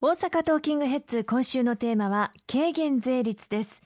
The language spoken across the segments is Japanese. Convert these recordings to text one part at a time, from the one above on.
大阪トーキングヘッズ今週のテーマは軽減税率です。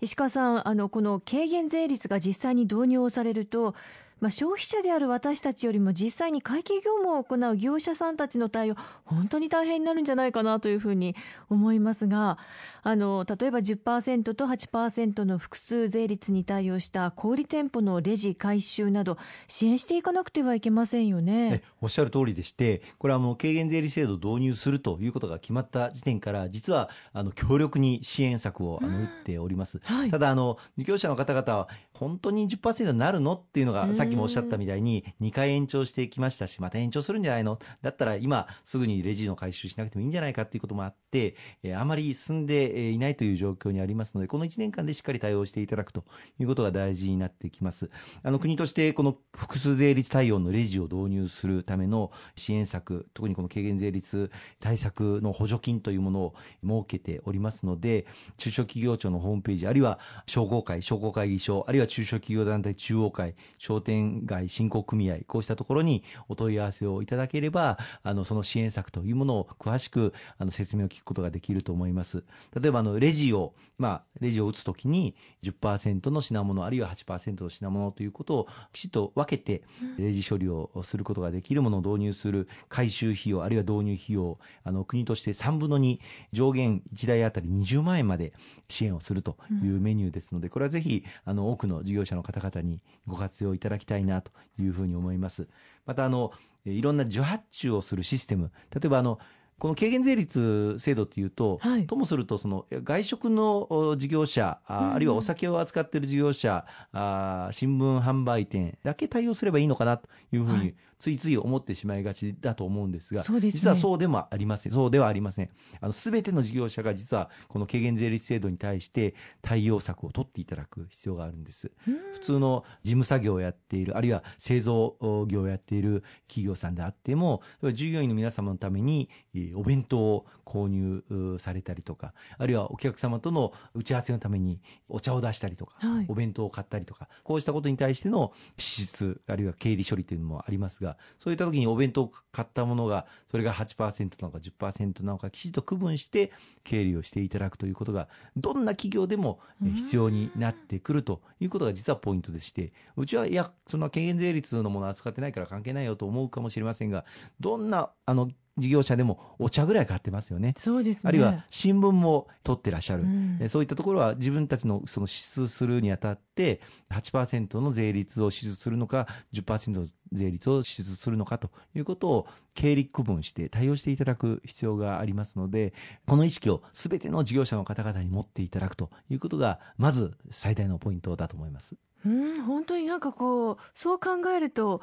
石川さんあのこの軽減税率が実際に導入をされるとまあ、消費者である私たちよりも実際に会計業務を行う業者さんたちの対応本当に大変になるんじゃないかなというふうに思いますがあの例えば10%と8%の複数税率に対応した小売店舗のレジ回収など支援していかなくてはいけませんよね。おっしゃる通りでしてこれはもう軽減税率制度を導入するということが決まった時点から実はあの強力に支援策をあの打っております、はい、ただあの事業者の方々は本当に10%になるの？っていうのがさっきもおっしゃったみたいに2回延長してきましたしまた延長するんじゃないの？だったら今すぐにレジの回収しなくてもいいんじゃないかっていうこともあって、えー、あまり進んでいないという状況にありますのでこの1年間でしっかり対応していただくということが大事になってきます。あの国としてこの複数税率対応のレジを導入するための支援策特にこの軽減税率対策の補助金というものを設けておりますので中小企業庁のホームページあるいは商工会商工会議所あるいは中小企業団体中央会商店街振興組合こうしたところにお問い合わせをいただければあのその支援策というものを詳しくあの説明を聞くことができると思います。例えばあのレジをまあレジを打つときに10%の品物あるいは8%の品物ということをきちっと分けてレジ処理をすることができるものを導入する回収費用あるいは導入費用あの国として3分の2上限1台あたり20万円まで支援をするというメニューですのでこれはぜひあの多くの事業者の方々にご活用いただきたいなというふうに思います。またあのいろんな受発注をするシステム。例えばあのこの軽減税率制度というと、はい、ともするとその外食の事業者あ,、あるいはお酒を扱っている事業者あ新聞販売店だけ対応すればいいのかなというふうについつい思ってしまいがちだと思うんですが、ね、実はそうでもありません。そうではありません。あの全ての事業者が実はこの軽減税率制度に対して対応策を取っていただく必要があるんです。普通の事務作業をやっているあるいは製造業をやっている企業さんであっても従業員の皆様のためにお弁当を購入されたりとかあるいはお客様との打ち合わせのためにお茶を出したりとか、はい、お弁当を買ったりとかこうしたことに対しての支出あるいは経理処理というのもありますがが、そういった時にお弁当を買ったものが、それが8%なのか10%なのか、きちんと区分して経理をしていただくということが、どんな企業でも必要になってくるということが実はポイントでして、うちは、いや、そんな軽減税率のものを扱ってないから関係ないよと思うかもしれませんが、どんな、あの、事業者でもお茶ぐらい買ってますよね。そうです、ね、あるいは新聞も取ってらっしゃる、うん、そういったところは自分たちのその支出するにあたって8%の税率を支出するのか10%の税率を支出するのかということを経理区分して対応していただく必要がありますのでこの意識を全ての事業者の方々に持っていただくということがまず最大のポイントだと思います。うん本当になんかこうそう考えると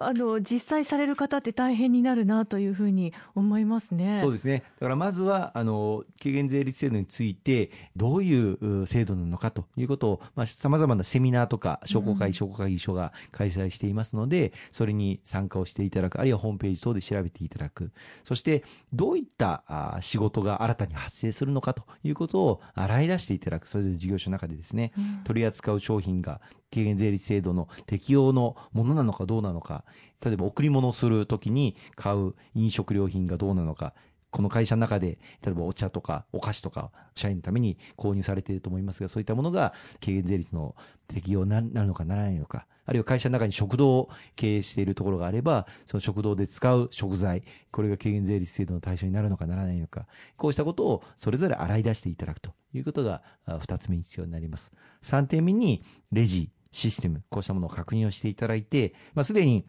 あの実際される方って大変になるなというふうに思いますね。そうですね。だからまずはあの軽減税率制度についてどういう制度なのかということをまあ様々なセミナーとか商工会、うん、商工会議所が開催していますので、それに参加をしていただく、あるいはホームページ等で調べていただく。そしてどういったあ仕事が新たに発生するのかということを洗い出していただく。それぞれ事業所の中でですね、うん、取り扱う商品が軽減税率制度の適用のものなのかどうなのか、例えば贈り物をするときに買う飲食料品がどうなのか、この会社の中で、例えばお茶とかお菓子とか、社員のために購入されていると思いますが、そういったものが軽減税率の適用になるのかならないのか、あるいは会社の中に食堂を経営しているところがあれば、その食堂で使う食材、これが軽減税率制度の対象になるのかならないのか、こうしたことをそれぞれ洗い出していただくということが2つ目に必要になります。3点目に、レジ、システム、こうしたものを確認をしていただいて、まあ、すでに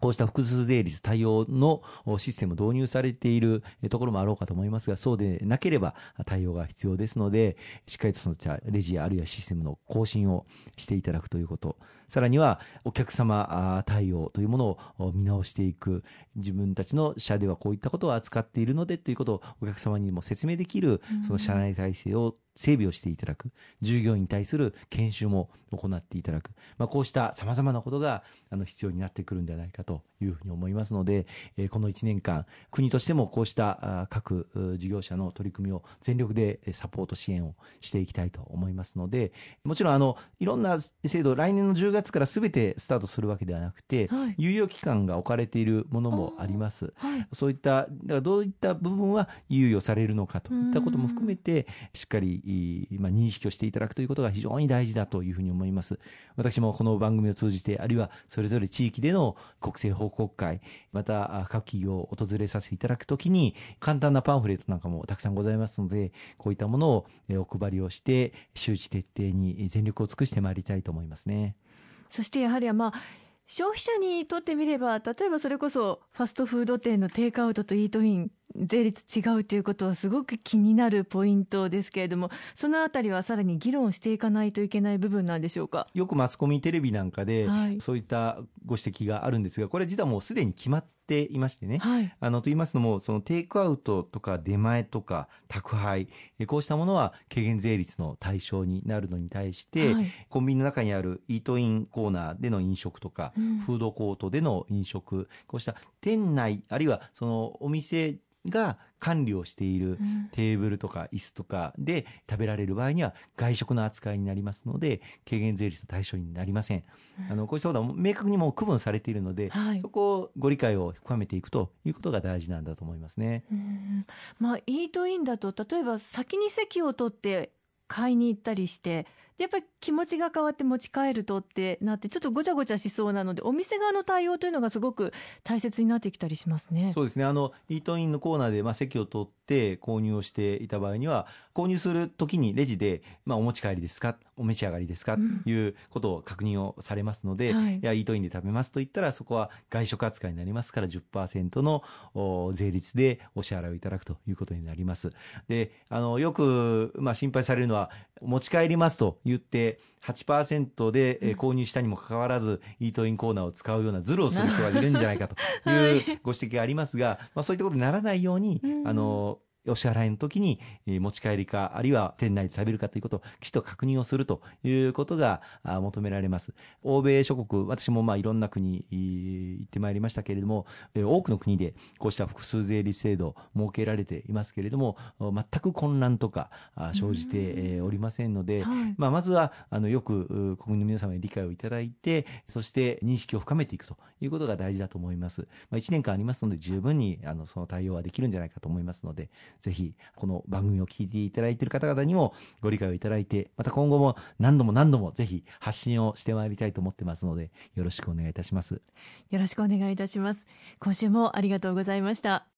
こうした複数税率対応のシステム導入されているところもあろうかと思いますが、そうでなければ対応が必要ですので、しっかりとそのレジあるいはシステムの更新をしていただくということ。さらにはお客様対応というものを見直していく。自分たちの社ではこういったことを扱っているのでということをお客様にも説明できる、その社内体制を整備をしていただく。従業員に対する研修も行っていただく、まあ、こうしたさまざまなことがあの必要になってくるんではないかというふうに思いますので、えー、この1年間国としてもこうした各事業者の取り組みを全力でサポート支援をしていきたいと思いますのでもちろんあのいろんな制度来年の10月からすべてスタートするわけではなくて、はい、猶予期間が置かれているものもあります。はい、そういっただからどういった部分は猶予されるのかといったことも含めてしっかり、まあ、認識をしていただくということが非常に大事だというふうに思います。私もこの番組を通じてあるいはそれぞれ地域での国政報告会また各企業を訪れさせていただくときに簡単なパンフレットなんかもたくさんございますのでこういったものをお配りをして周知徹底に全力を尽くしてまいりたいと思いますね。そしてやはりまあ消費者にとってみれば例えばそれこそファストフード店のテイクアウトとイートイン税率違うということはすごく気になるポイントですけれどもそのあたりはさらに議論していかないといけない部分なんでしょうか？よくマスコミテレビなんかで、はい、そういったご指摘があるんですがこれ実はもうすでに決まっていましてね、はい、あのと言いますのもそのテイクアウトとか出前とか宅配こうしたものは軽減税率の対象になるのに対して、はい、コンビニの中にあるイートインコーナーでの飲食とか、うん、フードコートでの飲食こうした店内あるいはそのお店が管理をしているテーブルとか椅子とかで食べられる場合には外食の扱いになりますので軽減税率の対象になりません、あのこうしたことは明確にも区分されているので、はい、そこをご理解を深めていくということが大事なんだと思いますね。まあ、イートインだと例えば先に席を取って買いに行ったりしてやっぱり気持ちが変わって持ち帰るとってなってちょっとごちゃごちゃしそうなのでお店側の対応というのがすごく大切になってきたりしますね。そうですね。あのイートインのコーナーで、まあ、席を取って購入をしていた場合には購入するときにレジで、まあ、お持ち帰りですか？お召し上がりですか、ということを確認をされますので、はい、いやイートインで食べますと言ったらそこは外食扱いになりますから10%の税率でお支払いをいただくということになります。であのよく、まあ、心配されるのは持ち帰りますと言って8%で購入したにもかかわらず、イートインコーナーを使うようなズルをする人がいるんじゃないかというご指摘がありますが、まあ、そういったことにならないように、あのお支払いの時に持ち帰りか、あるいは店内で食べるかということをきちっと確認をするということが求められます。欧米諸国、私もまあいろんな国行ってまいりましたけれども、多くの国でこうした複数税率制度設けられていますけれども、全く混乱とか生じておりませんので、まあまずはあのよく国民の皆様に理解をいただいて、そして認識を深めていくということが大事だと思います。まあ、1年間ありますので十分にあのその対応はできるんじゃないかと思いますので、ぜひこの番組を聞いていただいている方々にもご理解をいただいて、また今後も何度も何度もぜひ発信をしてまいりたいと思ってますので、よろしくお願いいたします。よろしくお願いいたします。今週もありがとうございました。